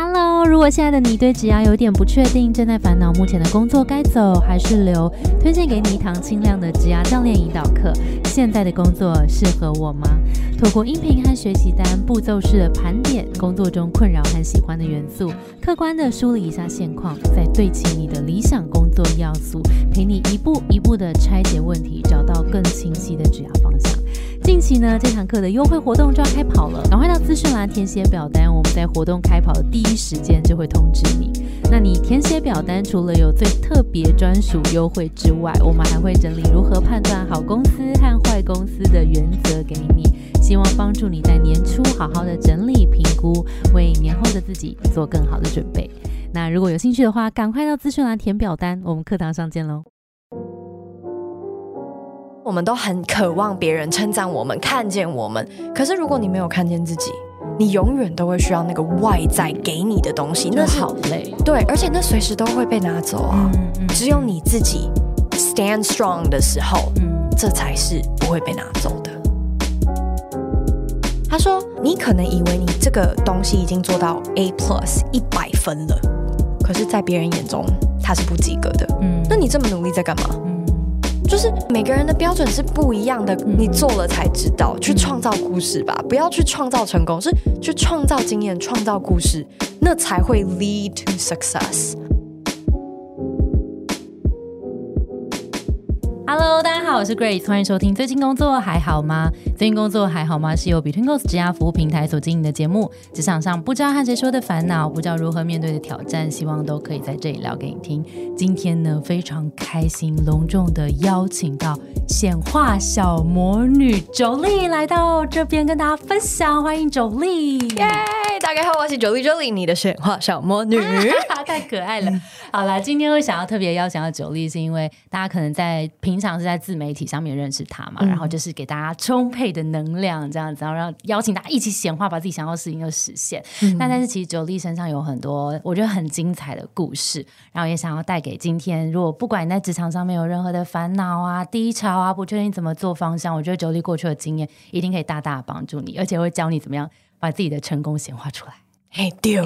Hello，如果现在的你对职涯有点不确定，正在烦恼目前的工作该走还是留，推荐给你一堂清亮的职涯教练引导课。现在的工作适合我吗？透过音频和学习单步骤式的盘点工作中困扰和喜欢的元素，客观的梳理一下现况，再对齐你的理想工作要素，陪你一步一步的拆解问题，找到更清晰的职涯方向。近期呢，这堂课的优惠活动就要开跑了，赶快到资讯栏填写表单，我们在活动开跑的第一时间就会通知你。那你填写表单，除了有最特别专属优惠之外，我们还会整理如何判断好公司和坏公司的原则给你，希望帮助你在年初好好的整理评估，为年后的自己做更好的准备。那如果有兴趣的话，赶快到资讯栏填表单，我们课堂上见喽。我们都很渴望别人称赞我们、看见我们。可是如果你没有看见自己，你永远都会需要那个外在给你的东西，那好累。对，而且那随时都会被拿走啊。只有你自己 stand strong 的时候，嗯，这才是不会被拿走的。他说：“你可能以为你这个东西已经做到 A plus 一百分了，可是，在别人眼中，他是不及格的。嗯，那你这么努力在干嘛？”就是每个人的标准是不一样的，你做了才知道。去创造故事吧，不要去创造成功，是去创造经验、创造故事，那才会 lead to success。Hello，大家好，我是 Grace，欢迎收听。最近工作还好吗？最近工作还好吗？是由 Between Goals 职涯服务平台所经营的节目。职场上不知道和谁说的烦恼，不知道如何面对的挑战，希望都可以在这里聊给你听。今天呢，非常开心，隆重的邀请到显化小魔女九莉来到这边跟大家分享。欢迎九莉！耶！大家好，我是九莉九莉，你的显化小魔女，太可爱了。好了，今天会想要特别邀请到九莉，是因为大家可能在平平常是在自媒体上面认识他嘛，然后就是给大家充沛的能量这样子，然后让邀请大家一起显化，把自己想要的事情都实现。那但是其实九莉身上有很多我觉得很精彩的故事，然后也想要带给今天，如果不管你在职场上面有任何的烦恼啊、低潮啊，不确定怎么做方向，我觉得九莉过去的经验一定可以大大帮助你，而且会教你怎么样把自己的成功显化出来。嘿丢，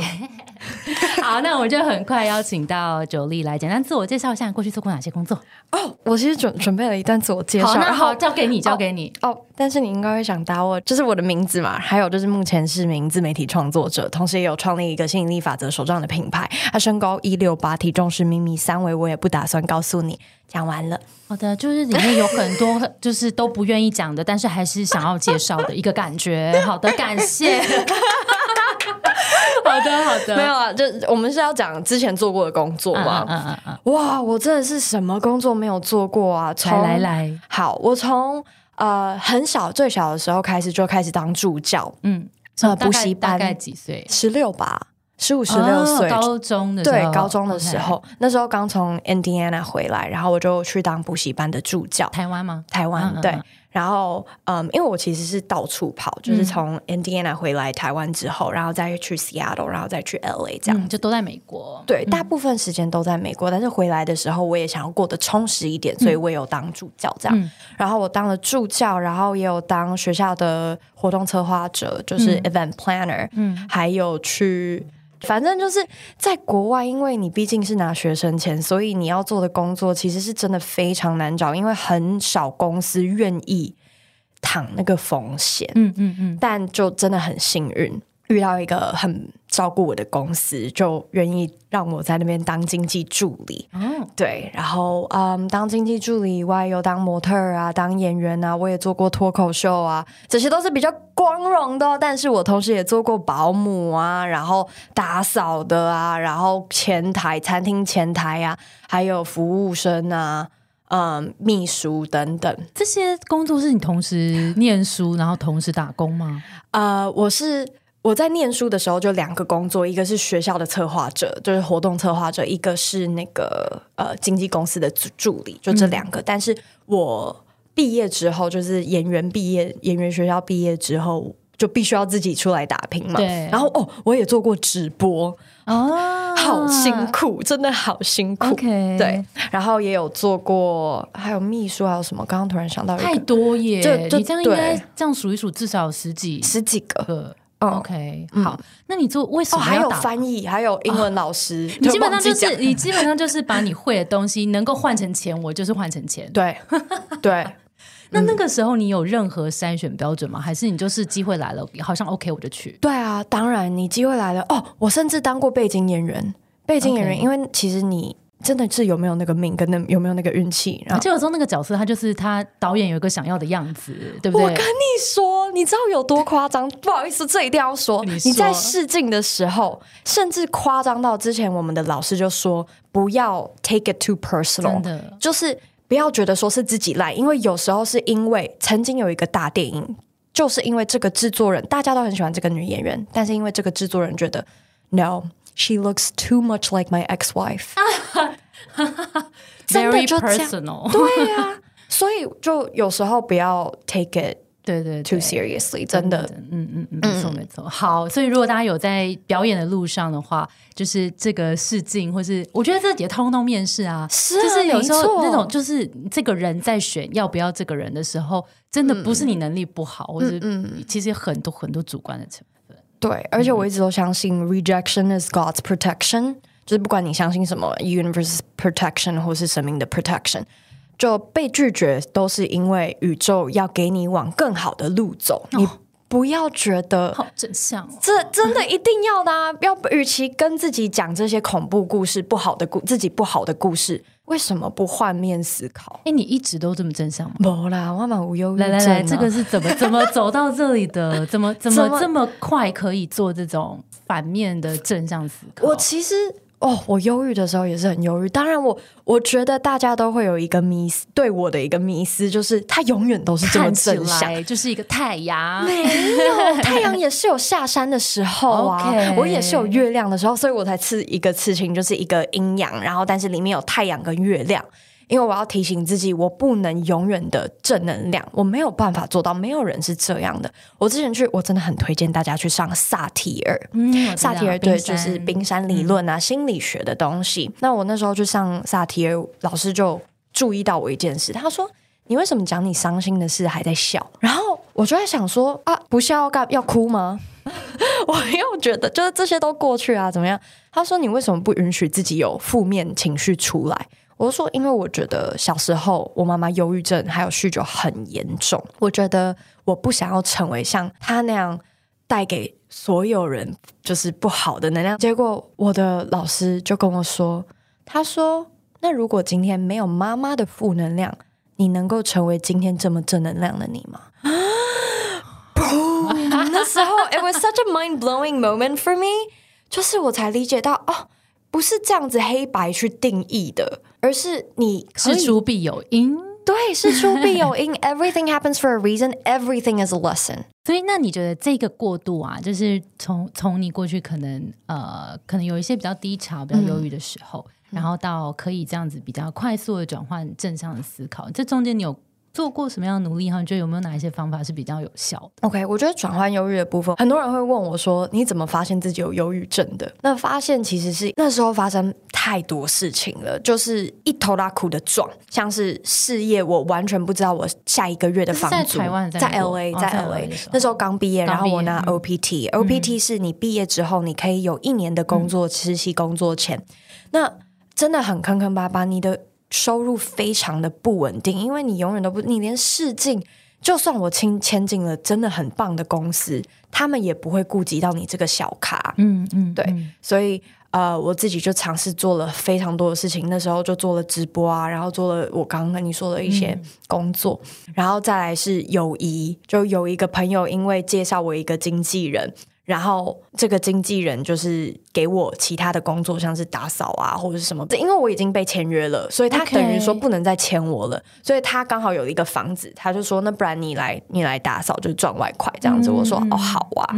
好，那我就很快邀请到九莉来简单自我介绍一下，过去做过哪些工作？哦，我其实准准备了一段自我介绍，那好，交给你，交给你。哦，但是你应该会想打我，就是我的名字嘛，还有就是目前是名自媒体创作者，同时也有创立一个吸引力法则手账的品牌。他身高一六八，体重是秘密三围，我也不打算告诉你。讲完了，好的，就是里面有很多就是都不愿意讲的，但是还是想要介绍的一个感觉。好的，感谢。好的，好的，没有啊，就我们是要讲之前做过的工作嘛。嗯嗯嗯。哇，我真的是什么工作没有做过啊？来来来，好，我从呃很小最小的时候开始就开始当助教。嗯，呃，补习班大概几岁？十六吧，十五十六岁，高中的对，高中的时候，那时候刚从 Indiana 回来，然后我就去当补习班的助教。台湾吗？台湾，对。然后，嗯，因为我其实是到处跑，就是从 Indiana 回来台湾之后，然后再去 Seattle，然后再去 LA，这样就都在美国。对，大部分时间都在美国，但是回来的时候，我也想要过得充实一点，所以我也有当助教这样。然后我当了助教，然后也有当学校的活动策划者，就是 event planner，嗯，还有去。反正就是在国外，因为你毕竟是拿学生钱，所以你要做的工作其实是真的非常难找，因为很少公司愿意躺那个风险。嗯嗯嗯，但就真的很幸运。遇到一个很照顾我的公司，就愿意让我在那边当经济助理。嗯，对，然后嗯，当经济助理以外，有当模特啊，当演员啊，我也做过脱口秀啊，这些都是比较光荣的。但是我同时也做过保姆啊，然后打扫的啊，然后前台餐厅前台啊，还有服务生啊，嗯，秘书等等。这些工作是你同时念书，然后同时打工吗？呃，我是。我在念书的时候就两个工作，一个是学校的策划者，就是活动策划者；一个是那个呃经纪公司的助理，就这两个。但是我毕业之后，就是演员毕业，演员学校毕业之后，就必须要自己出来打拼嘛。对。然后哦，我也做过直播哦，好辛苦，真的好辛苦。OK 对。然后也有做过，还有秘书，还有什么？刚刚突然想到，太多耶！你这样应该这样数一数，至少十几十几个。OK，好，那你做为什么还有翻译，还有英文老师？你基本上就是你基本上就是把你会的东西能够换成钱，我就是换成钱。对对。那那个时候你有任何筛选标准吗？还是你就是机会来了，好像 OK 我就去？对啊，当然你机会来了哦。我甚至当过背景演员，背景演员，因为其实你。真的是有没有那个命，跟那有没有那个运气？而且有时候那个角色，他就是他导演有一个想要的样子，对不对？我跟你说，你知道有多夸张？不好意思，这一定要说。你在试镜的时候，甚至夸张到之前我们的老师就说，不要 take it too personal，真的就是不要觉得说是自己赖，因为有时候是因为曾经有一个大电影，就是因为这个制作人大家都很喜欢这个女演员，但是因为这个制作人觉得 no。She looks too much like my ex-wife，very personal，，对呀，所以就有时候不要 take it 对对 too seriously，真的，嗯嗯嗯，没错没错。好，所以如果大家有在表演的路上的话，就是这个试镜，或是我觉得这也通通面试啊，就是有时候那种就是这个人在选要不要这个人的时候，真的不是你能力不好，或者其实很多很多主观的成分。对，而且我一直都相信 rejection is God's protection，就是不管你相信什么 universe protection 或是神明的 protection，就被拒绝都是因为宇宙要给你往更好的路走。你不要觉得好真相，这真的一定要的啊！要与其跟自己讲这些恐怖故事、不好的故自己不好的故事。为什么不换面思考？哎，你一直都这么真相吗？不啦，我蛮无忧郁来来来，这个是怎么怎么走到这里的？怎么怎么这么快可以做这种反面的正向思考？我其实。哦，我忧郁的时候也是很忧郁。当然，我我觉得大家都会有一个迷思，对我的一个迷思就是它永远都是这么正向，就是一个太阳。没有太阳也是有下山的时候啊，我也是有月亮的时候，所以我才刺一个刺青，就是一个阴阳，然后但是里面有太阳跟月亮。因为我要提醒自己，我不能永远的正能量，我没有办法做到。没有人是这样的。我之前去，我真的很推荐大家去上萨提尔。嗯，萨提尔对，就是冰山理论啊，心理学的东西。那我那时候去上萨提尔，老师就注意到我一件事，他说：“你为什么讲你伤心的事还在笑？”然后我就在想说：“啊，不笑要干要哭吗？” 我又觉得就是这些都过去啊，怎么样？他说：“你为什么不允许自己有负面情绪出来？”我说，因为我觉得小时候我妈妈忧郁症还有酗酒很严重，我觉得我不想要成为像她那样带给所有人就是不好的能量。结果我的老师就跟我说，他说：“那如果今天没有妈妈的负能量，你能够成为今天这么正能量的你吗？” 那时候，it was such a mind blowing moment for me，就是我才理解到哦。不是这样子黑白去定义的，而是你事出必有因。对，事出必有因。Everything happens for a reason. Everything is a lesson. 所以，那你觉得这个过渡啊，就是从从你过去可能呃，可能有一些比较低潮、比较忧郁的时候，然后到可以这样子比较快速的转换正向的思考，这中间你有？做过什么样的努力哈？你觉得有没有哪一些方法是比较有效的？OK，我觉得转换忧郁的部分，很多人会问我说：“你怎么发现自己有忧郁症的？”那发现其实是那时候发生太多事情了，就是一头拉苦的撞，像是事业，我完全不知道我下一个月的房租。在台湾，在 LA，在 LA，那时候刚毕业，然后我拿 OPT，OPT 是你毕业之后你可以有一年的工作实习工作钱，那真的很坑坑巴巴，你的。收入非常的不稳定，因为你永远都不，你连试镜，就算我签签进了真的很棒的公司，他们也不会顾及到你这个小卡。嗯嗯，对，所以呃，我自己就尝试做了非常多的事情，那时候就做了直播啊，然后做了我刚刚跟你说的一些工作，然后再来是友谊，就有一个朋友因为介绍我一个经纪人。然后这个经纪人就是给我其他的工作，像是打扫啊或者是什么。因为我已经被签约了，所以他等于说不能再签我了。所以他刚好有一个房子，他就说：“那不然你来，你来打扫，就赚外快这样子。”我说：“哦，好啊。”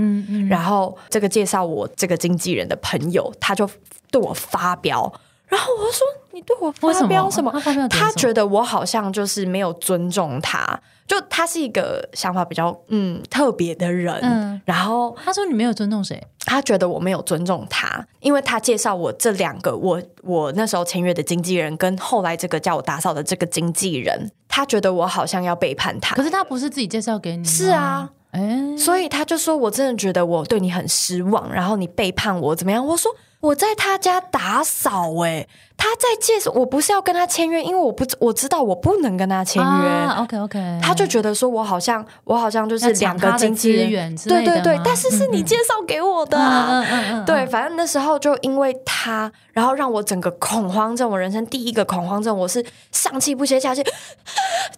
然后这个介绍我这个经纪人的朋友，他就对我发飙。然后我说：“你对我发飙什么？他觉得我好像就是没有尊重他。”就他是一个想法比较嗯特别的人，嗯，然后他说你没有尊重谁？他觉得我没有尊重他，因为他介绍我这两个我我那时候签约的经纪人跟后来这个叫我打扫的这个经纪人，他觉得我好像要背叛他。可是他不是自己介绍给你？是啊，哎，所以他就说我真的觉得我对你很失望，然后你背叛我怎么样？我说。我在他家打扫，哎，他在介绍，我不是要跟他签约，因为我不我知道我不能跟他签约。OK OK，他就觉得说我好像我好像就是两个经纪人，对对对，但是是你介绍给我的，嗯嗯嗯，对，反正那时候就因为他，然后让我整个恐慌症，我人生第一个恐慌症，我是上气不接下气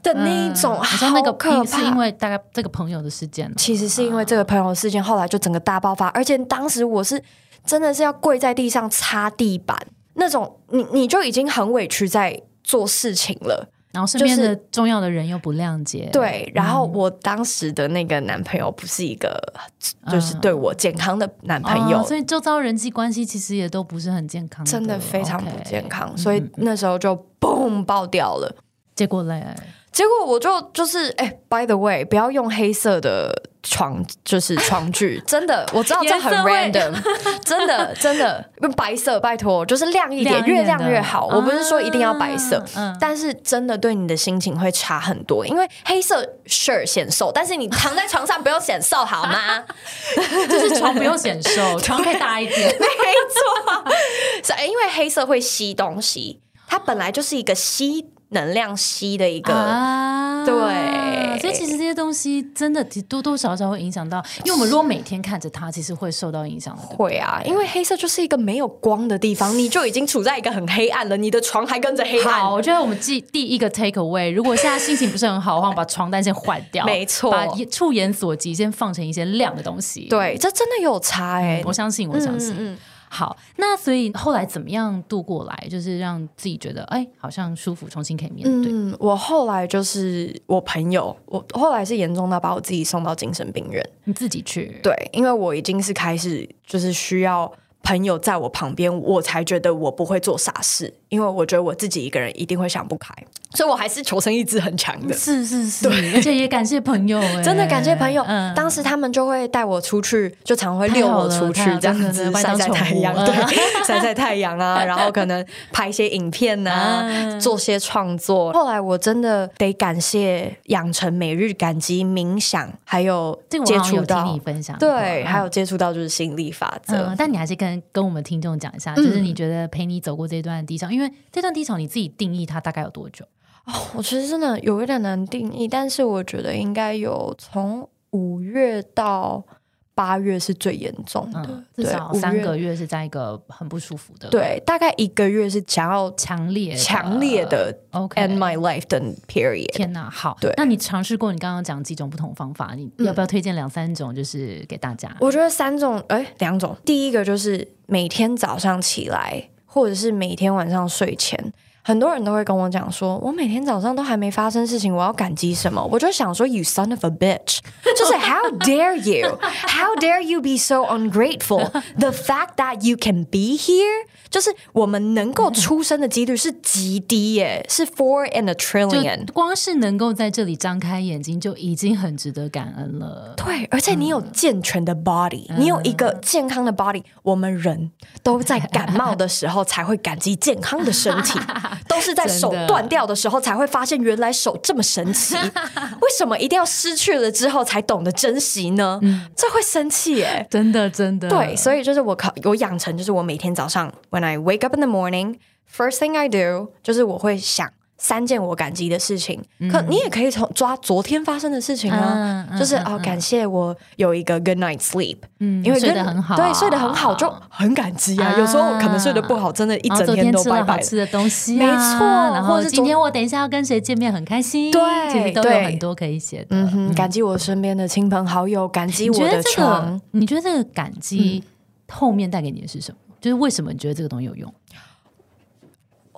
的那一种，好像那个可怕，是因为大概这个朋友的事件，其实是因为这个朋友的事件，后来就整个大爆发，而且当时我是。真的是要跪在地上擦地板那种，你你就已经很委屈在做事情了，然后身边的重要的人又不谅解，对。然后我当时的那个男朋友不是一个就是对我健康的男朋友，所以周遭人际关系其实也都不是很健康，真的非常不健康。所以那时候就嘣爆掉了，结果嘞。结果我就就是哎，by the way，不要用黑色的床，就是床具，真的，我知道这很 random，真的真的用白色，拜托，就是亮一点，越亮越好。我不是说一定要白色，但是真的对你的心情会差很多，因为黑色 sure 显瘦，但是你躺在床上不用显瘦好吗？就是床不用显瘦，床可以大一点，没错，是因为黑色会吸东西，它本来就是一个吸。能量吸的一个，对，所以其实这些东西真的多多少少会影响到，因为我们如果每天看着它，其实会受到影响。会啊，因为黑色就是一个没有光的地方，你就已经处在一个很黑暗了，你的床还跟着黑暗。好，我觉得我们第第一个 take away，如果现在心情不是很好的话，把床单先换掉，没错，把触眼所及先放成一些亮的东西。对，这真的有差哎，我相信，我相信。好，那所以后来怎么样度过来？就是让自己觉得哎，好像舒服，重新可以面对。嗯，我后来就是我朋友，我后来是严重到把我自己送到精神病院。你自己去？对，因为我已经是开始就是需要。朋友在我旁边，我才觉得我不会做傻事，因为我觉得我自己一个人一定会想不开，所以我还是求生意志很强的。是是是，而且也感谢朋友，真的感谢朋友。当时他们就会带我出去，就常会遛我出去，这样子晒晒太阳，对，晒晒太阳啊，然后可能拍一些影片呐，做些创作。后来我真的得感谢养成每日感激冥想，还有接触到你分享，对，还有接触到就是心理法则。但你还是跟跟我们听众讲一下，就是你觉得陪你走过这段低潮，因为这段低潮你自己定义它大概有多久？哦，我其实真的有一点难定义，但是我觉得应该有从五月到。八月是最严重的，至少三个月是在一个很不舒服的。对，大概一个月是想要强烈、强烈的 end my life 的 period。天哪，好，对，那你尝试过你刚刚讲几种不同方法？你要不要推荐两三种，就是给大家？我觉得三种，哎，两种。第一个就是每天早上起来，或者是每天晚上睡前。很多人都会跟我讲说，我每天早上都还没发生事情，我要感激什么？我就想说，You son of a bitch，就是 How dare you？How dare you be so ungrateful？The fact that you can be here，就是我们能够出生的几率是极低耶，是 four in a trillion。光是能够在这里张开眼睛，就已经很值得感恩了。对，而且你有健全的 body，你有一个健康的 body，我们人都在感冒的时候才会感激健康的身体。都是在手断掉的时候才会发现，原来手这么神奇。为什么一定要失去了之后才懂得珍惜呢？这会生气耶，真的真的。对，所以就是我考我养成，就是我每天早上，when I wake up in the morning，first thing I do，就是我会想。三件我感激的事情，可你也可以从抓昨天发生的事情啊，就是哦，感谢我有一个 good night sleep，嗯，因为睡得很好，对，睡得很好就很感激啊。有时候可能睡得不好，真的，一整天都拜拜吃的东西，没错。然后今天我等一下要跟谁见面，很开心，对，其实都有很多可以写的。嗯哼，感激我身边的亲朋好友，感激我的床。你觉得这个感激后面带给你的是什么？就是为什么你觉得这个东西有用？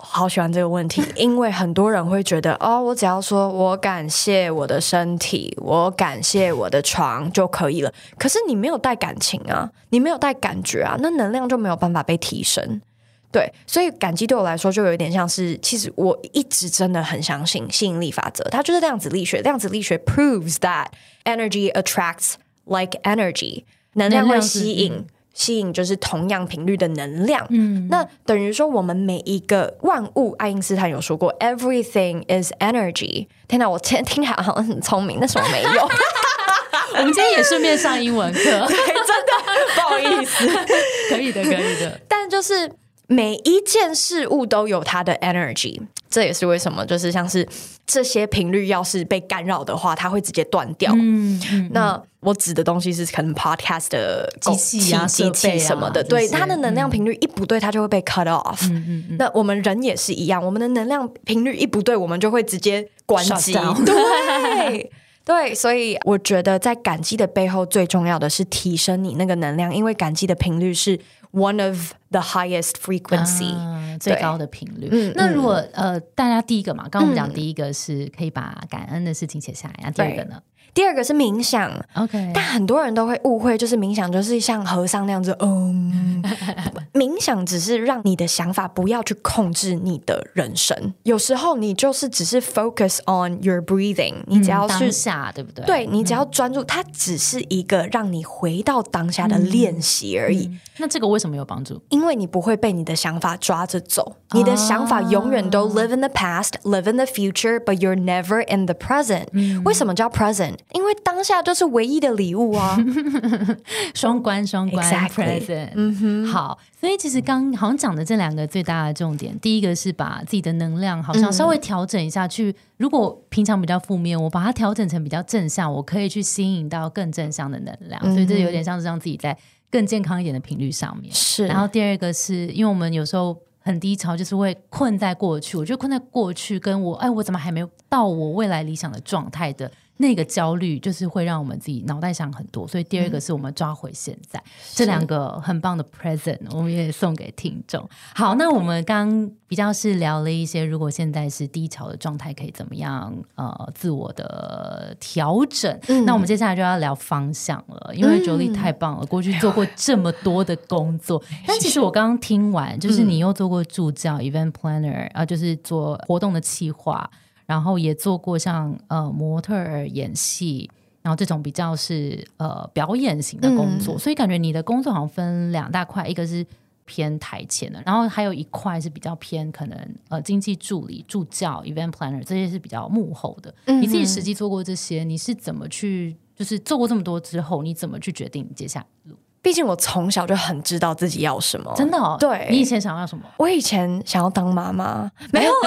好喜欢这个问题，因为很多人会觉得哦，我只要说我感谢我的身体，我感谢我的床就可以了。可是你没有带感情啊，你没有带感觉啊，那能量就没有办法被提升。对，所以感激对我来说就有一点像是，其实我一直真的很相信吸引力法则，它就是量子力学。量子力学 proves that energy attracts like energy，能量会吸引。吸引就是同样频率的能量，嗯，那等于说我们每一个万物，爱因斯坦有说过，everything is energy。天哪，我天听起来好像很聪明，但是我没有。我们今天也顺便上英文课，真的不好意思，可以的，可以的。但就是每一件事物都有它的 energy，这也是为什么，就是像是这些频率要是被干扰的话，它会直接断掉。嗯嗯。那我指的东西是可能 podcast 的机器啊、机器什么的，对它的能量频率一不对，它就会被 cut off。嗯嗯嗯。那我们人也是一样，我们的能量频率一不对，我们就会直接关机。对。对，所以我觉得在感激的背后，最重要的是提升你那个能量，因为感激的频率是 one of the highest frequency，最高的频率。嗯，那如果呃，大家第一个嘛，刚刚我们讲第一个是可以把感恩的事情写下来，那第二个呢？第二个是冥想，OK，但很多人都会误会，就是冥想就是像和尚那样子，嗯，冥想只是让你的想法不要去控制你的人生，有时候你就是只是 focus on your breathing，你只要是下，对不对？对你只要专注，它只是一个让你回到当下的练习而已。那这个为什么有帮助？因为你不会被你的想法抓着走，你的想法永远都 live in the past，live in the future，but you're never in the present。为什么叫 present？因为当下就是唯一的礼物啊，双关双关，present。嗯哼，好，所以其实刚好像讲的这两个最大的重点，第一个是把自己的能量好像稍微调整一下，去如果平常比较负面，我把它调整成比较正向，我可以去吸引到更正向的能量，所以这有点像是让自己在更健康一点的频率上面。是，然后第二个是因为我们有时候很低潮，就是会困在过去，我觉得困在过去，跟我哎，我怎么还没有到我未来理想的状态的？那个焦虑就是会让我们自己脑袋想很多，所以第二个是我们抓回现在，这两个很棒的 present，我们也送给听众。好，那我们刚比较是聊了一些，如果现在是低潮的状态，可以怎么样呃自我的调整？那我们接下来就要聊方向了，因为 Jolie 太棒了，过去做过这么多的工作，但其实我刚刚听完，就是你又做过助教、event planner 啊，就是做活动的企划。然后也做过像呃模特儿演戏，然后这种比较是呃表演型的工作，所以感觉你的工作好像分两大块，一个是偏台前的，然后还有一块是比较偏可能呃经济助理、助教、event planner 这些是比较幕后的。你自己实际做过这些，你是怎么去就是做过这么多之后，你怎么去决定接下来路？毕竟我从小就很知道自己要什么，真的哦。对你以前想要什么？我以前想要当妈妈，没有。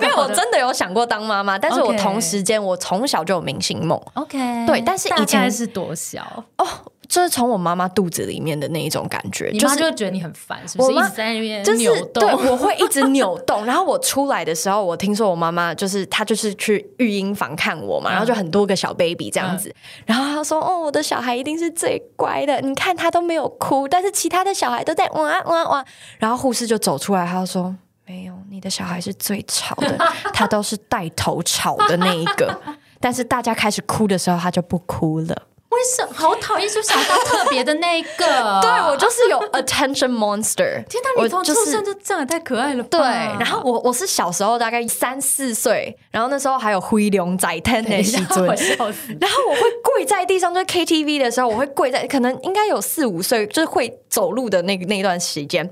因为我真的有想过当妈妈，但是我同时间我从小就有明星梦。OK，对，但是以前是多小哦，就是从我妈妈肚子里面的那一种感觉，你妈就觉得你很烦，是不是？一直在那边扭动，对，我会一直 扭动。然后我出来的时候，我听说我妈妈就是她就是去育婴房看我嘛，然后就很多个小 baby 这样子，然后她说：“哦，我的小孩一定是最乖的，你看他都没有哭，但是其他的小孩都在哇哇哇。”然后护士就走出来，她说。没有，你的小孩是最吵的，他都是带头吵的那一个。但是大家开始哭的时候，他就不哭了。为什么？好讨厌，就想到特别的那一个。对我就是有 attention monster。天哪，你从出生就这样，太可爱了。对，然后我我是小时候大概三四岁，然后那时候还有灰龙仔天的西尊，然后我会跪在地上，就是 KTV 的时候，我会跪在，可能应该有四五岁，就是会走路的那那段时间。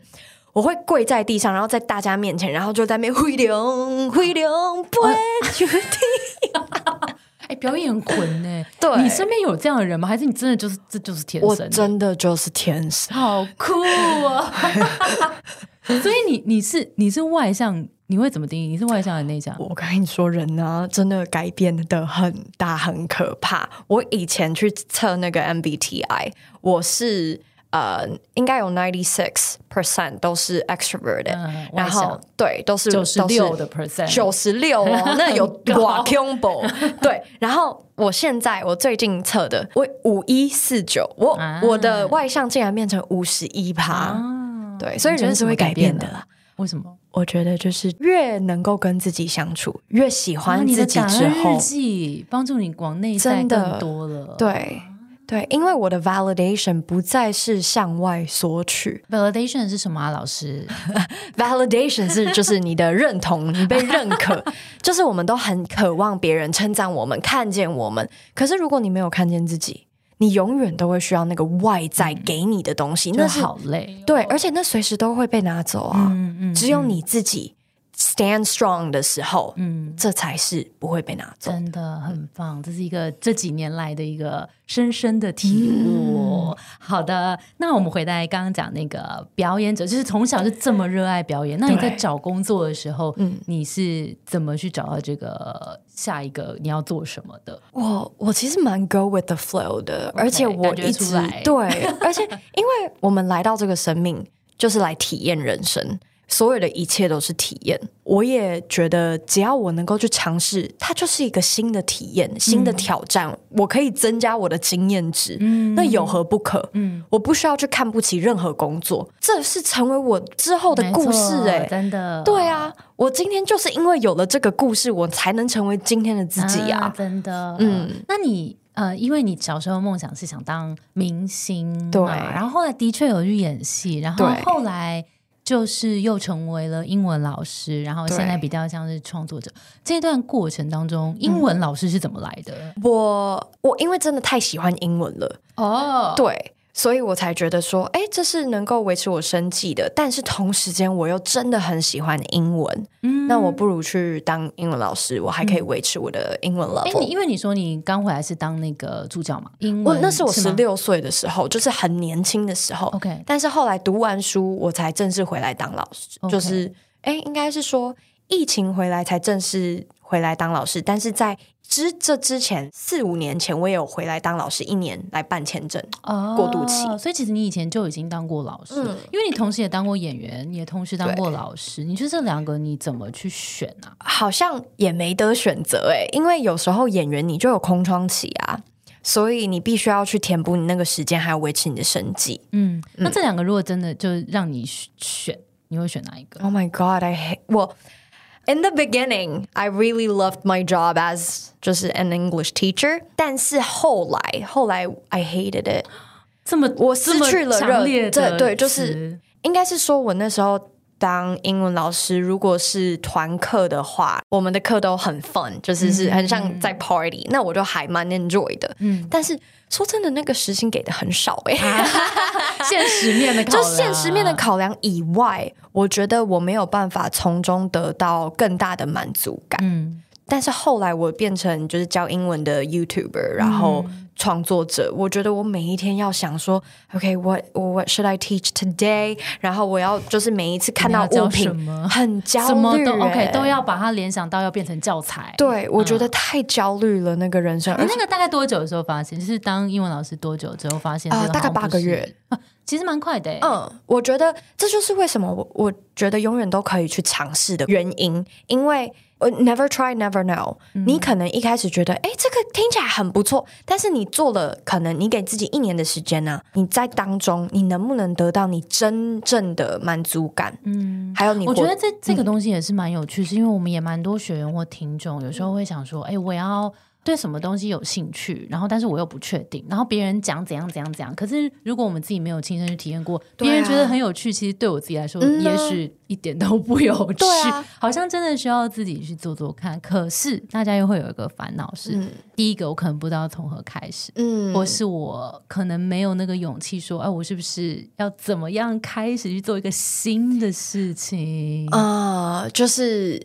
我会跪在地上，然后在大家面前，然后就在那边挥流挥流不决定。哎，表演魂呢？对，你身边有这样的人吗？还是你真的就是这就是天生？我真的就是天生，好酷啊！所以你你是你是外向，你会怎么定义？你是外向还是内向？我跟你说，人呢真的改变的很大，很可怕。我以前去测那个 MBTI，我是。呃，应该有 ninety six percent 都是 extroverted，然后对，都是九十六的 percent，九十六哦，那有寡 combo，对。然后我现在我最近测的，我五一四九，我我的外向竟然变成五十一趴，对，所以人是会改变的啦。为什么？我觉得就是越能够跟自己相处，越喜欢自己之后，帮助你往内在更多了，对。对，因为我的 validation 不再是向外索取。validation 是什么啊，老师？validation 是就是你的认同，你被认可，就是我们都很渴望别人称赞我们，看见我们。可是如果你没有看见自己，你永远都会需要那个外在给你的东西，那是好累。对，而且那随时都会被拿走啊。嗯嗯，只有你自己。Stand strong 的时候，嗯，这才是不会被拿走。真的很棒，这是一个这几年来的一个深深的体悟。好的，那我们回来刚刚讲那个表演者，就是从小就这么热爱表演。那你在找工作的时候，嗯，你是怎么去找到这个下一个你要做什么的？我我其实蛮 go with the flow 的，而且我一直对，而且因为我们来到这个生命就是来体验人生。所有的一切都是体验，我也觉得只要我能够去尝试，它就是一个新的体验、新的挑战。我可以增加我的经验值，那有何不可？嗯，我不需要去看不起任何工作，这是成为我之后的故事。哎，真的，对啊，我今天就是因为有了这个故事，我才能成为今天的自己啊！真的，嗯，那你呃，因为你小时候梦想是想当明星，对，然后后来的确有去演戏，然后后来。就是又成为了英文老师，然后现在比较像是创作者。这段过程当中，英文老师是怎么来的？我我因为真的太喜欢英文了哦，对。所以我才觉得说，哎，这是能够维持我生计的。但是同时间，我又真的很喜欢英文，嗯，那我不如去当英文老师，我还可以维持我的英文 level。因为你说你刚回来是当那个助教嘛，英文那是我十六岁的时候，就是很年轻的时候。OK，但是后来读完书，我才正式回来当老师。就是，哎，应该是说疫情回来才正式回来当老师，但是在。之这之前四五年前，我也有回来当老师一年来办签证过渡期，所以其实你以前就已经当过老师，因为你同时也当过演员，也同时当过老师。你觉得这两个你怎么去选啊？好像也没得选择哎，因为有时候演员你就有空窗期啊，所以你必须要去填补你那个时间，还要维持你的生计。嗯，那这两个如果真的就让你选，你会选哪一个？Oh my god, I hate 我。In the beginning, I really loved my job as 就是 an English teacher，但是后来后来 I hated it，这么我失去了热烈的对，就是应该是说我那时候当英文老师，如果是团课的话，我们的课都很 fun，就是是很像在 party，那我就还蛮 enjoy 的。嗯，但是说真的，那个时薪给的很少哎，现实面的就现实面的考量以外。我觉得我没有办法从中得到更大的满足感。嗯，但是后来我变成就是教英文的 YouTuber，然后创作者。我觉得我每一天要想说，OK，what what should I teach today？然后我要就是每一次看到物品很焦虑，OK，都要把它联想到要变成教材。对，我觉得太焦虑了，那个人生。你那个大概多久的时候发现？就是当英文老师多久之后发现？啊，大概八个月。其实蛮快的，嗯，我觉得这就是为什么我我觉得永远都可以去尝试的原因，因为 never try never know。你可能一开始觉得，哎，这个听起来很不错，但是你做了，可能你给自己一年的时间呢，你在当中，你能不能得到你真正的满足感？嗯，还有你，我觉得这这个东西也是蛮有趣，是因为我们也蛮多学员或听众，有时候会想说，哎，我要。对什么东西有兴趣，然后但是我又不确定，然后别人讲怎样怎样怎样，可是如果我们自己没有亲身去体验过，别人觉得很有趣，其实对我自己来说，也许一点都不有趣，好像真的需要自己去做做看。可是大家又会有一个烦恼是，第一个我可能不知道从何开始，嗯，或是我可能没有那个勇气说，哎，我是不是要怎么样开始去做一个新的事情啊？就是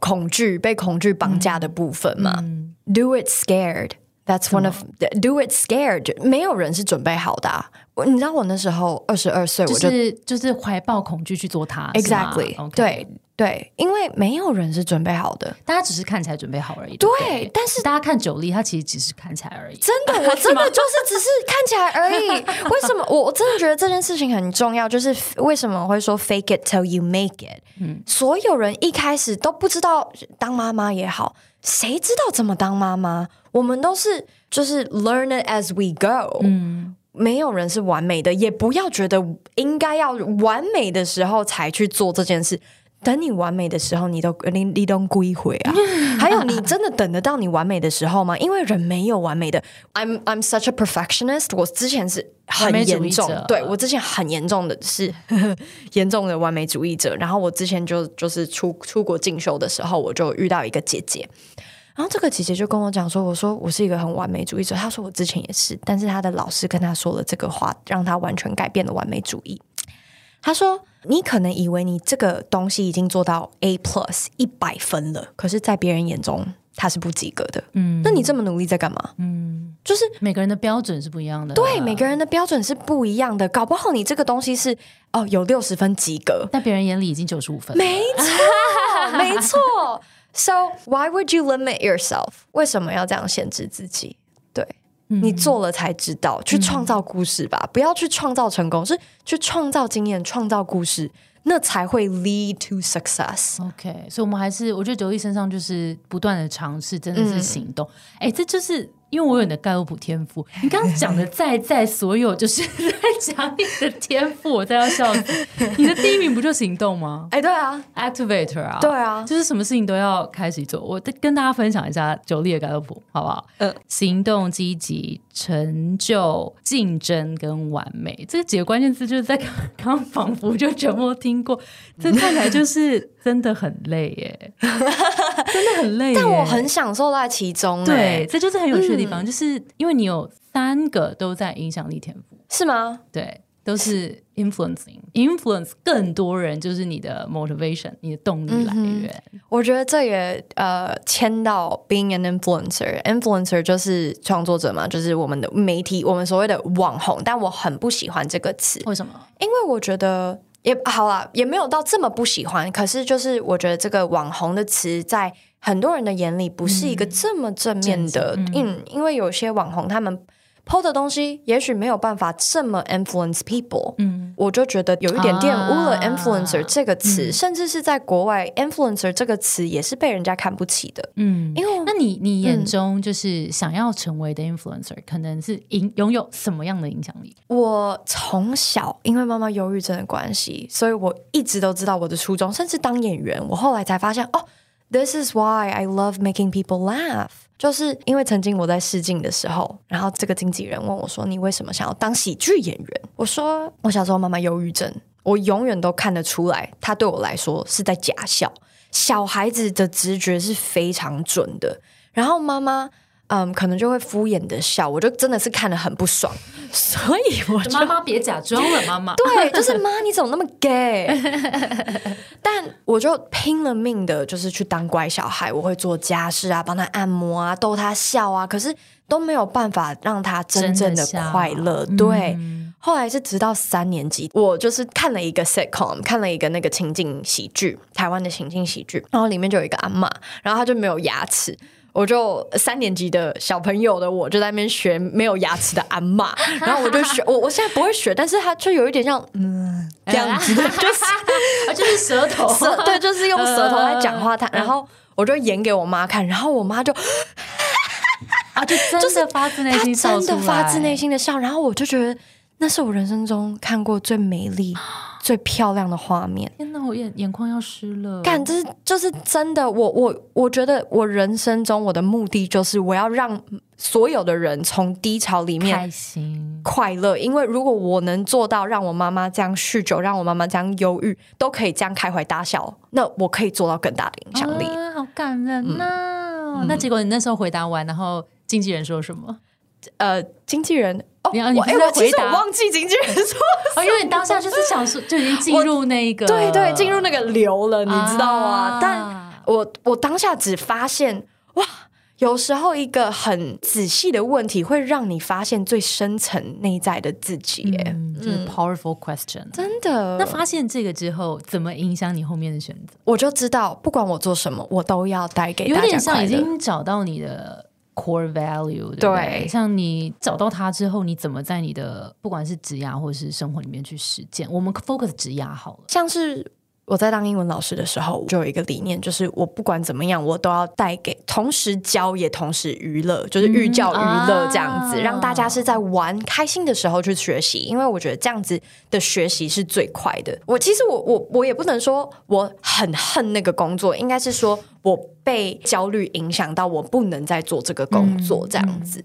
恐惧被恐惧绑架的部分嘛。Do it scared. That's one of do it scared. 没有人是准备好的。你知道我那时候二十二岁，我就是就是怀抱恐惧去做它。Exactly. 对对，因为没有人是准备好的，大家只是看起来准备好而已。对，但是大家看九力，他其实只是看起来而已。真的，我真的就是只是看起来而已。为什么？我我真的觉得这件事情很重要。就是为什么会说 fake it till you make it？嗯，所有人一开始都不知道当妈妈也好。谁知道怎么当妈妈？我们都是就是 learn it as we go。嗯，没有人是完美的，也不要觉得应该要完美的时候才去做这件事。等你完美的时候，你都你你都归回啊！还有，你真的等得到你完美的时候吗？因为人没有完美的。I'm I'm such a perfectionist。我之前是很严重，对我之前很严重的是 严重的完美主义者。然后我之前就就是出出国进修的时候，我就遇到一个姐姐，然后这个姐姐就跟我讲说：“我说我是一个很完美主义者。”她说我之前也是，但是她的老师跟她说了这个话，让她完全改变了完美主义。他说：“你可能以为你这个东西已经做到 A plus 一百分了，可是，在别人眼中，他是不及格的。嗯，那你这么努力在干嘛？嗯，就是每个人的标准是不一样的。对，每个人的标准是不一样的。搞不好你这个东西是哦，有六十分及格，在别人眼里已经九十五分。没错，没错。So why would you limit yourself？为什么要这样限制自己？对。”你做了才知道，去创造故事吧，不要去创造成功，是去创造经验、创造故事，那才会 lead to success。OK，所以我们还是，我觉得九一身上就是不断的尝试，真的是行动。哎，这就是。因为我有你的盖洛普天赋，你刚刚讲的在在所有就是 在讲你的天赋，我在要笑死。你的第一名不就行动吗？哎，对啊，activator 啊，对啊，就是什么事情都要开始做。我跟大家分享一下九力的盖洛普，好不好？嗯，行动、积极、成就、竞争跟完美，这几个关键词就是在 刚刚仿佛就全部听过。这看起来就是真的很累耶，真的很累。但我很享受在其中，对，这就是很有趣的地方，就是因为你有三个都在影响力天赋，是吗？对，都是 influencing，influence 更多人，就是你的 motivation，你的动力来源。我觉得这也呃牵到 being an influencer，influencer 就是创作者嘛，就是我们的媒体，我们所谓的网红。但我很不喜欢这个词，为什么？因为我觉得。也好了，也没有到这么不喜欢。可是，就是我觉得这个网红的词，在很多人的眼里，不是一个这么正面的。嗯，因为有些网红他们。PO 的东西也许没有办法这么 influence people，嗯，我就觉得有一点玷污了 influencer 这个词，甚至是在国外 influencer 这个词也是被人家看不起的，嗯，因为那你你眼中就是想要成为的 influencer，可能是影拥有什么样的影响力？我从小因为妈妈忧郁症的关系，所以我一直都知道我的初衷，甚至当演员，我后来才发现哦，this is why I love making people laugh。就是因为曾经我在试镜的时候，然后这个经纪人问我说：“你为什么想要当喜剧演员？”我说：“我小时候妈妈忧郁症，我永远都看得出来，她对我来说是在假笑。小孩子的直觉是非常准的，然后妈妈。”嗯，可能就会敷衍的笑，我就真的是看得很不爽，所以我妈妈别假装了，妈妈 对，就是妈，你怎么那么 gay？但我就拼了命的，就是去当乖小孩，我会做家事啊，帮他按摩啊，逗他笑啊，可是都没有办法让他真正的快乐。对，后来是直到三年级，我就是看了一个 sitcom，看了一个那个情景喜剧，台湾的情景喜剧，然后里面就有一个阿妈，然后她就没有牙齿。我就三年级的小朋友的我就在那边学没有牙齿的阿妈，然后我就学我我现在不会学，但是他就有一点像嗯这样子的，就是 就是舌头。舌对，就是用舌头来讲话。他然后我就演给我妈看，然后我妈就啊就真的发自内心，真的发自内心的笑，然后我就觉得那是我人生中看过最美丽。最漂亮的画面，天哪，我眼眼眶要湿了。干，这是就是真的。我我我觉得我人生中我的目的就是我要让所有的人从低潮里面开心快乐。因为如果我能做到让我妈妈这样酗酒，让我妈妈这样忧郁，都可以这样开怀大笑，那我可以做到更大的影响力。好感人呐！那结果你那时候回答完，然后经纪人说什么？呃，经纪人。你要你不是在回答？忘记经纪人说，哦，因为你当下就是想说，就已经进入那个，对对，进入那个流了，你知道吗？但我我当下只发现，哇，有时候一个很仔细的问题，会让你发现最深层内在的自己，耶，就是 powerful question，真的。那发现这个之后，怎么影响你后面的选择？我就知道，不管我做什么，我都要带给有点像已经找到你的。Core value，对，像你找到它之后，你怎么在你的不管是职涯或者是生活里面去实践？我们 focus 职涯好了，像是。我在当英文老师的时候，就有一个理念，就是我不管怎么样，我都要带给同时教也同时娱乐，就是寓教于乐这样子，让大家是在玩开心的时候去学习。因为我觉得这样子的学习是最快的。我其实我我我也不能说我很恨那个工作，应该是说我被焦虑影响到，我不能再做这个工作这样子。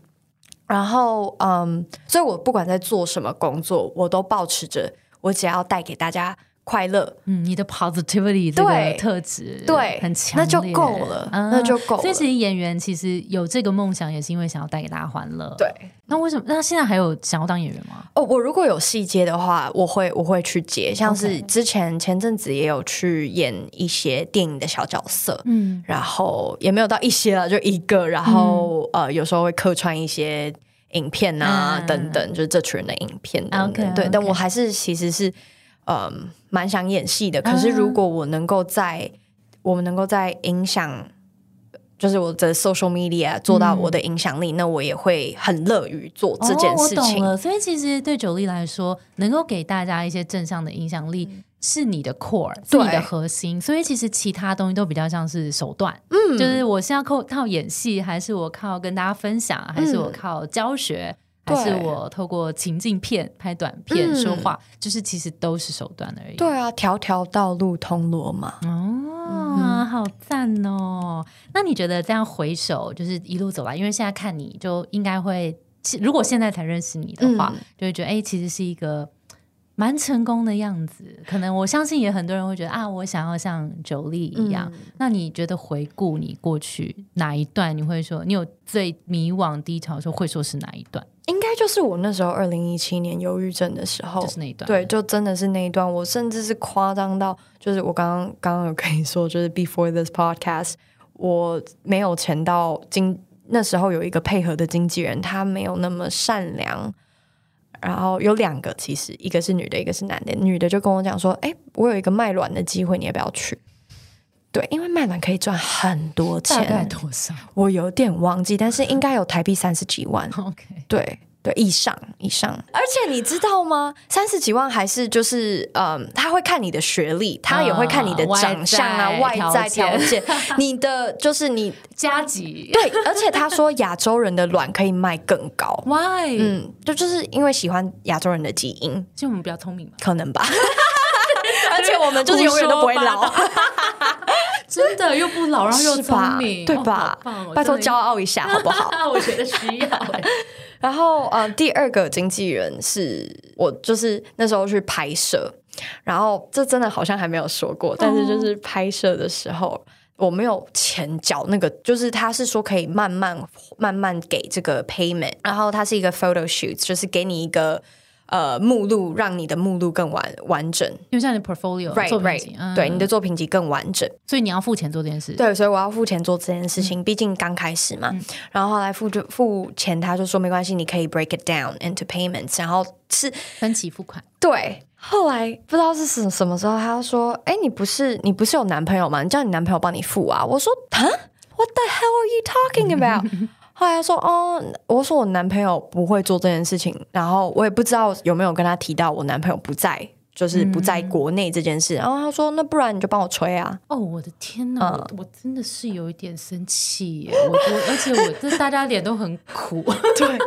然后嗯，所以我不管在做什么工作，我都保持着我只要带给大家。快乐，嗯，你的 positivity 这个特质，对，很强，那就够了，那就够。所以其实演员其实有这个梦想，也是因为想要带给大家欢乐。对，那为什么？那现在还有想要当演员吗？哦，我如果有戏接的话，我会我会去接，像是之前前阵子也有去演一些电影的小角色，嗯，然后也没有到一些了，就一个，然后呃，有时候会客串一些影片啊等等，就是这群人的影片等等。对，但我还是其实是。嗯，蛮想演戏的。可是如果我能够在我们能够在影响，就是我的 social media 做到我的影响力，那我也会很乐于做这件事情。所以其实对九力来说，能够给大家一些正向的影响力，是你的 core，是你的核心。所以其实其他东西都比较像是手段。嗯，就是我是要靠靠演戏，还是我靠跟大家分享，还是我靠教学？还是我透过情境片拍短片说话，就是其实都是手段而已。对啊，条条道路通罗马。哦，好赞哦！那你觉得这样回首，就是一路走来，因为现在看你就应该会，如果现在才认识你的话，就会觉得哎，其实是一个。蛮成功的样子，可能我相信也很多人会觉得啊，我想要像九力一样。那你觉得回顾你过去哪一段，你会说你有最迷惘低潮的时候，会说是哪一段？应该就是我那时候二零一七年忧郁症的时候，就是那一段。对，就真的是那一段。我甚至是夸张到，就是我刚刚刚刚有跟你说，就是 before this podcast，我没有钱到经那时候有一个配合的经纪人，他没有那么善良。然后有两个，其实一个是女的，一个是男的。女的就跟我讲说：“哎，我有一个卖卵的机会，你要不要去？”对，因为卖卵可以赚很多钱，大概多少？我有点忘记，但是应该有台币三十几万。OK，对。对，以上以上，而且你知道吗？三十几万还是就是，嗯，他会看你的学历，他也会看你的长相啊，外在条件，你的就是你加级。对，而且他说亚洲人的卵可以卖更高，Why？嗯，就就是因为喜欢亚洲人的基因，就我们比较聪明嘛，可能吧。而且我们就是永远都不会老，真的又不老，然后又聪明，对吧？拜托骄傲一下好不好？我觉得需要。然后，呃，第二个经纪人是我，就是那时候去拍摄，然后这真的好像还没有说过，但是就是拍摄的时候我没有钱缴那个，就是他是说可以慢慢慢慢给这个 payment，然后它是一个 photo shoot，就是给你一个。呃，目录让你的目录更完完整，因为像你 portfolio 作品集，对你的作品集更完整，所以你要付钱做这件事。对，所以我要付钱做这件事情，毕竟刚开始嘛。然后后来付就付钱，他就说没关系，你可以 break it down into payments，然后是分期付款。对，后来不知道是什什么时候，他说：“哎，你不是你不是有男朋友吗？你叫你男朋友帮你付啊？”我说：“啊，What the hell are you talking about？” 后来说哦，我说我男朋友不会做这件事情，然后我也不知道有没有跟他提到我男朋友不在。就是不在国内这件事，然后他说：“那不然你就帮我吹啊！”哦，我的天哪，我真的是有一点生气耶！我我而且我这大家脸都很苦，对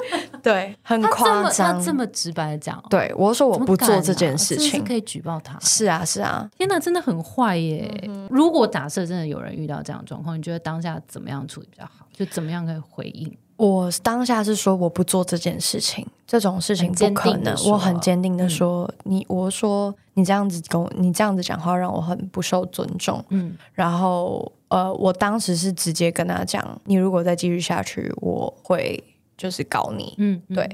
对，很夸张，他这么直白的讲，对我说我不做这件事情，可以举报他。是啊是啊，天哪，真的很坏耶！如果假设真的有人遇到这样状况，你觉得当下怎么样处理比较好？就怎么样可以回应？我当下是说我不做这件事情，这种事情不可能。我很坚定的说，你我说你这样子跟我，你这样子讲话让我很不受尊重。嗯，然后呃，我当时是直接跟他讲，你如果再继续下去，我会就是搞你。嗯，对，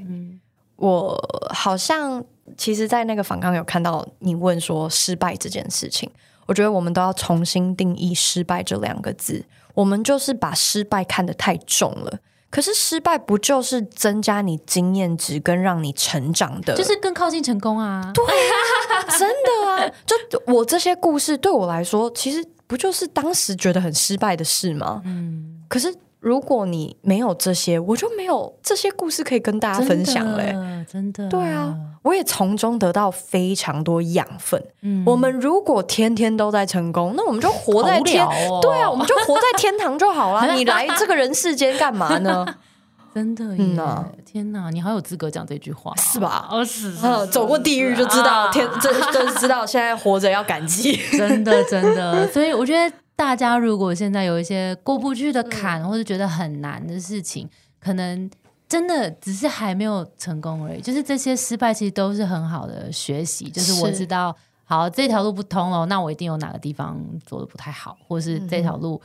我好像其实，在那个访刚有看到你问说失败这件事情，我觉得我们都要重新定义失败这两个字。我们就是把失败看得太重了。可是失败不就是增加你经验值跟让你成长的，就是更靠近成功啊！对啊，真的啊！就我这些故事对我来说，其实不就是当时觉得很失败的事吗？嗯，可是。如果你没有这些，我就没有这些故事可以跟大家分享嘞。真的，对啊，我也从中得到非常多养分。嗯，我们如果天天都在成功，那我们就活在天，对啊，我们就活在天堂就好了。你来这个人世间干嘛呢？真的，嗯呐，天哪，你好有资格讲这句话，是吧？哦，是，走过地狱就知道天，真真知道现在活着要感激。真的，真的，所以我觉得。大家如果现在有一些过不去的坎，或者觉得很难的事情，可能真的只是还没有成功而已。就是这些失败其实都是很好的学习。就是我知道好，这条路不通了，那我一定有哪个地方做的不太好，或者是这条路，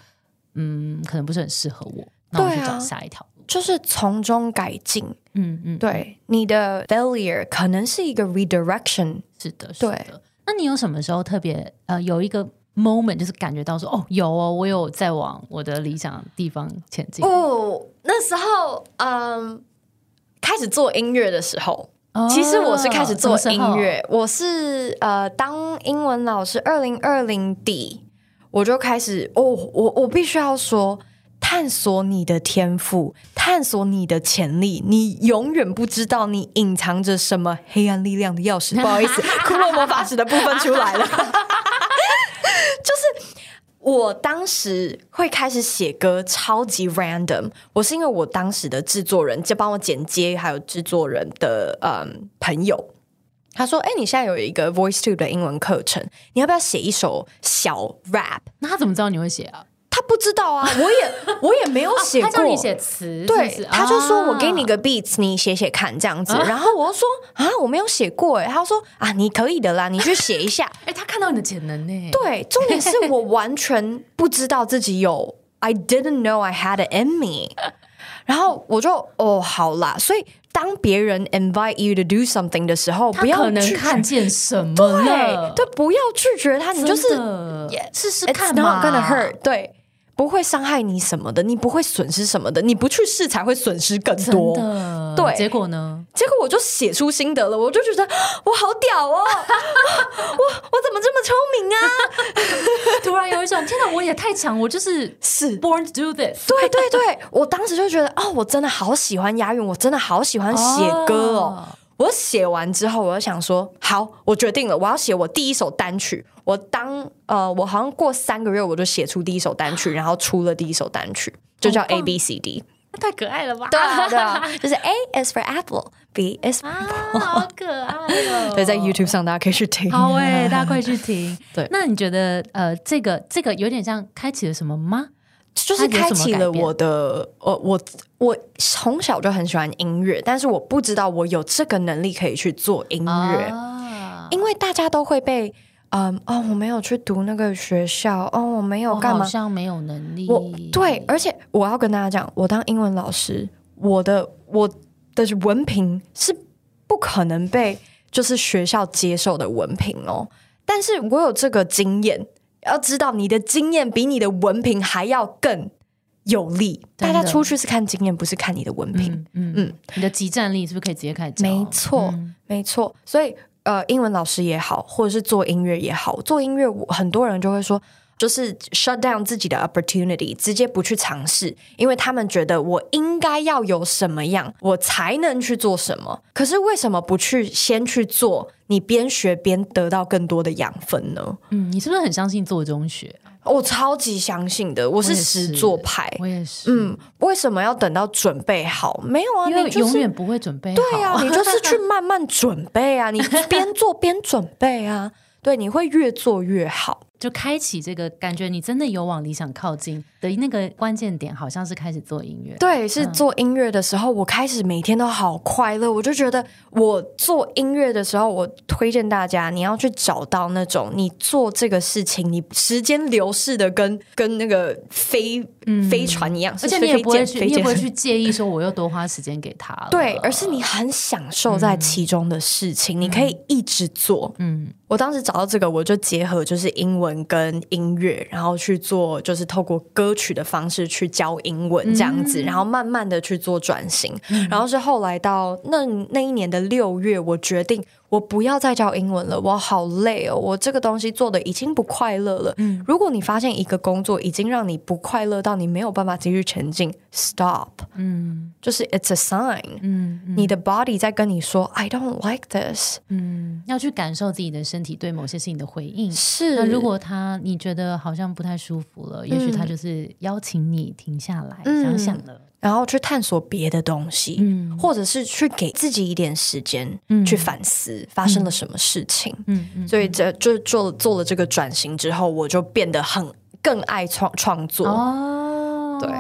嗯，可能不是很适合我，那我去找下一条路，就是从中改进。嗯嗯，对，你的 failure 可能是一个 redirection，是的，是的。那你有什么时候特别呃有一个 moment，就是感觉到说，哦，有哦，我有在往我的理想地方前进？哦，那时候，嗯，开始做音乐的时候。其实我是开始做音乐，我是呃当英文老师，二零二零底我就开始哦，我我必须要说，探索你的天赋，探索你的潜力，你永远不知道你隐藏着什么黑暗力量的钥匙。不好意思，骷髅魔法使的部分出来了，就是。我当时会开始写歌，超级 random。我是因为我当时的制作人就帮我剪接，还有制作人的嗯朋友，他说：“哎，你现在有一个 voice tube 的英文课程，你要不要写一首小 rap？” 那他怎么知道你会写啊？他不知道啊，我也我也没有写过。他叫你写词，对，他就说我给你个 beats，你写写看这样子。然后我说啊，我没有写过哎。他说啊，你可以的啦，你去写一下。哎，他看到你的潜能呢。对，重点是我完全不知道自己有，I didn't know I had it in me。然后我就哦，好啦。所以当别人 invite you to do something 的时候，不要能看见什么，对，对，不要拒绝他，你就是试试看嘛。It's not gonna hurt，对。不会伤害你什么的，你不会损失什么的，你不去试才会损失更多。对，结果呢？结果我就写出心得了，我就觉得我好屌哦，我我怎么这么聪明啊？突然有一种天哪，我也太强，我就是是 born to do this。对对对，我当时就觉得哦，我真的好喜欢押韵，我真的好喜欢写歌哦。我写完之后，我就想说，好，我决定了，我要写我第一首单曲。我当呃，我好像过三个月，我就写出第一首单曲，然后出了第一首单曲，就叫 A B C D。太可爱了吧？对啊对啊，就是 A is for apple，B is for apple，好可爱哦。对，在 YouTube 上大家可以去听。好哎，大家快去听。对，那你觉得呃，这个这个有点像开启了什么吗？就是开启了我的，呃，我我从小就很喜欢音乐，但是我不知道我有这个能力可以去做音乐，因为大家都会被，嗯，哦，我没有去读那个学校，哦，我没有干嘛，好像没有能力。我对，而且我要跟大家讲，我当英文老师，我的我的文凭是不可能被就是学校接受的文凭哦，但是我有这个经验。要知道，你的经验比你的文凭还要更有利。大家出去是看经验，不是看你的文凭。嗯嗯，你的集战力是不是可以直接开始？没错，没错。所以，呃，英文老师也好，或者是做音乐也好，做音乐，很多人就会说。就是 shut down 自己的 opportunity，直接不去尝试，因为他们觉得我应该要有什么样，我才能去做什么。可是为什么不去先去做？你边学边得到更多的养分呢？嗯，你是不是很相信做中学？我超级相信的，我是实做派，我也是。嗯，为什么要等到准备好？没有啊，因为永远不会准备好。对啊，你就是去 慢慢准备啊，你边做边准备啊，对，你会越做越好。就开启这个感觉，你真的有往理想靠近的那个关键点，好像是开始做音乐。对，是做音乐的时候，我开始每天都好快乐。我就觉得，我做音乐的时候，我推荐大家，你要去找到那种你做这个事情，你时间流逝的跟 跟那个飞飞船一样，而且你也不会去，你也不会去介意说我又多花时间给他。对，而是你很享受在其中的事情，你可以一直做。嗯。我当时找到这个，我就结合就是英文跟音乐，然后去做，就是透过歌曲的方式去教英文这样子，然后慢慢的去做转型，然后是后来到那那一年的六月，我决定。我不要再教英文了，我好累哦！我这个东西做的已经不快乐了。嗯，如果你发现一个工作已经让你不快乐到你没有办法继续前进，stop。嗯，就是 it's a sign。嗯，你的 body 在跟你说 I don't like this。嗯，要去感受自己的身体对某些事情的回应。是，那如果他你觉得好像不太舒服了，也许他就是邀请你停下来想想了。然后去探索别的东西，或者是去给自己一点时间去反思发生了什么事情。嗯嗯，所以这就做做了这个转型之后，我就变得很更爱创创作。哦，对，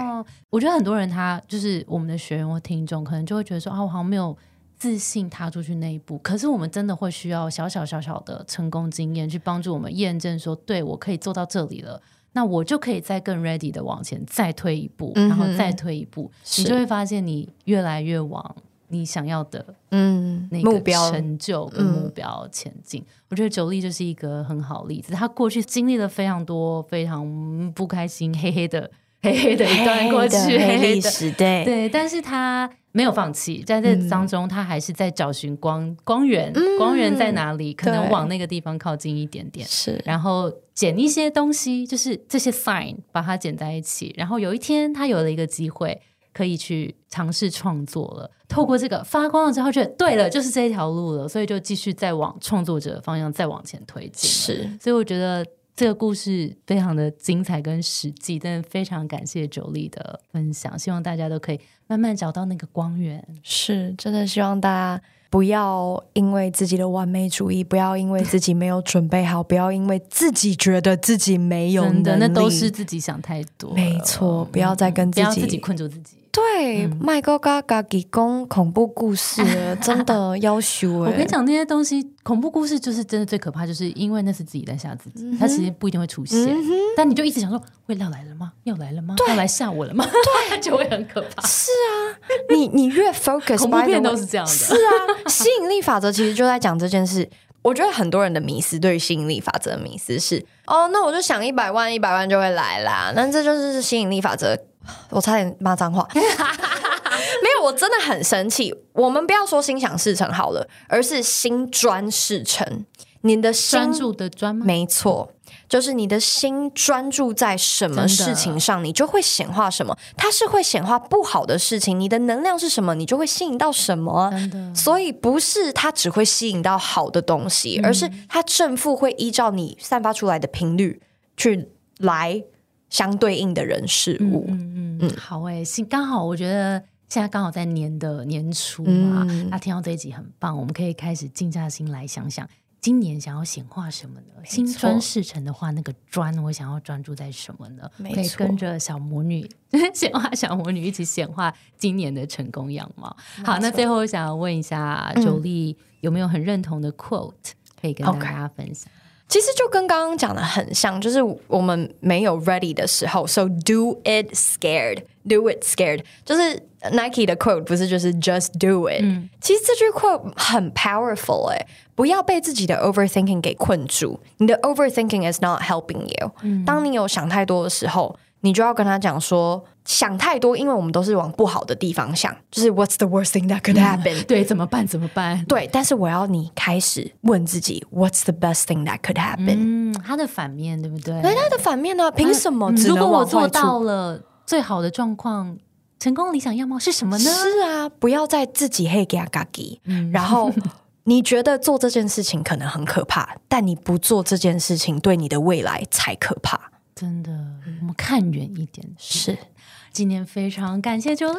我觉得很多人他就是我们的学员或听众，可能就会觉得说啊，我好像没有自信踏出去那一步。可是我们真的会需要小小小小的成功经验去帮助我们验证，说对我可以做到这里了，那我就可以再更 ready 的往前再推一步，然后再推一步，你就会发现你越来越往你想要的嗯那个成就跟目标前进。我觉得九力就是一个很好例子，他过去经历了非常多非常不开心、黑黑的。黑黑的一段过去，黑历史，对对，但是他没有放弃，在这当中，他还是在找寻光光源，光源在哪里？可能往那个地方靠近一点点，是，然后捡一些东西，就是这些 sign，把它捡在一起，然后有一天他有了一个机会，可以去尝试创作了。透过这个发光了之后，觉得对了，就是这一条路了，所以就继续再往创作者的方向再往前推进。是，所以我觉得。这个故事非常的精彩跟实际，但非常感谢九力的分享，希望大家都可以慢慢找到那个光源。是，真的希望大家不要因为自己的完美主义，不要因为自己没有准备好，不要因为自己觉得自己没有能力，那都是自己想太多。没错，不要再跟自己自己困住自己。对，麦哥嘎嘎给讲恐怖故事，真的要求我跟你讲那些东西，恐怖故事就是真的最可怕，就是因为那是自己在吓自己，它其实不一定会出现，但你就一直想说，会要来了吗？要来了吗？要来吓我了吗？对，就会很可怕。是啊，你你越 focus，恐怖片都是这样的。是啊，吸引力法则其实就在讲这件事。我觉得很多人的迷思，对于吸引力法则的迷思是，哦，那我就想一百万，一百万就会来啦。那这就是吸引力法则。我差点骂脏话，没有，我真的很生气。我们不要说心想事成好了，而是心专事成。你的专注的专吗？没错，就是你的心专注在什么事情上，你就会显化什么。它是会显化不好的事情，你的能量是什么，你就会吸引到什么。所以不是它只会吸引到好的东西，而是它正负会依照你散发出来的频率去来。相对应的人事物，嗯嗯，好诶，是刚好，我觉得现在刚好在年的年初嘛，那听到这一集很棒，我们可以开始静下心来想想，今年想要显化什么呢？新专事成的话，那个专我想要专注在什么呢？可以跟着小魔女 显化小魔女一起显化今年的成功样貌。好，那最后我想要问一下九力，有没有很认同的 quote 可以跟大家分享？其实就跟刚刚讲的很像，就是我们没有 ready 的时候，so do it scared，do it scared，就是 Nike 的 quote 不是就是 just do it。其实这句 quote 很 powerful 哎，不要被自己的 overthinking 给困住，你的 overthinking is not helping you。当你有想太多的时候。你就要跟他讲说，想太多，因为我们都是往不好的地方想，就是 What's the worst thing that could happen？对，怎么办？怎么办？对，但是我要你开始问自己，What's the best thing that could happen？嗯，它的反面对不对？对，它的反面呢？凭什么？如果我做到了最好的状况，成功理想样貌是什么呢？是啊，不要再自己嘿给啊嘎给，然后你觉得做这件事情可能很可怕，但你不做这件事情，对你的未来才可怕。真的，我们看远一点。是，今天非常感谢 Jolie。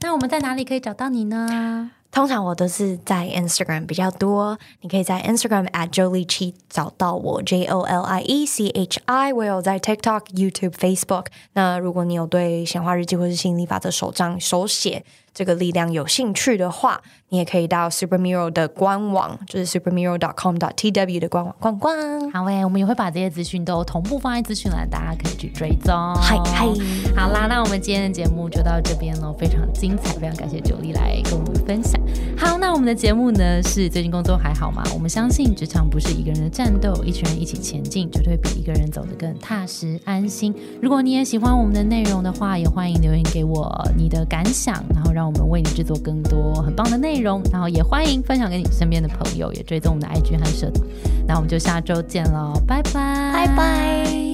那我们在哪里可以找到你呢？通常我都是在 Instagram 比较多，你可以在 Instagram at Jolie Chi 找到我 J O L I E C H I。我有在 TikTok、YouTube、Facebook。那如果你有对显化日记或是心理法则手账手写。这个力量有兴趣的话，你也可以到 Supermiro 的官网，就是 supermiro.com.tw 的官网逛逛。好诶，我们也会把这些资讯都同步放在资讯栏，大家可以去追踪。嗨嗨，好啦，那我们今天的节目就到这边喽，非常精彩，非常感谢九莉来跟我们分享。好，那我们的节目呢是最近工作还好吗？我们相信职场不是一个人的战斗，一群人一起前进，绝对比一个人走得更踏实安心。如果你也喜欢我们的内容的话，也欢迎留言给我你的感想，然后让。我们为你制作更多很棒的内容，然后也欢迎分享给你身边的朋友，也追踪我们的 IG 和社团。那我们就下周见喽，拜拜，拜拜。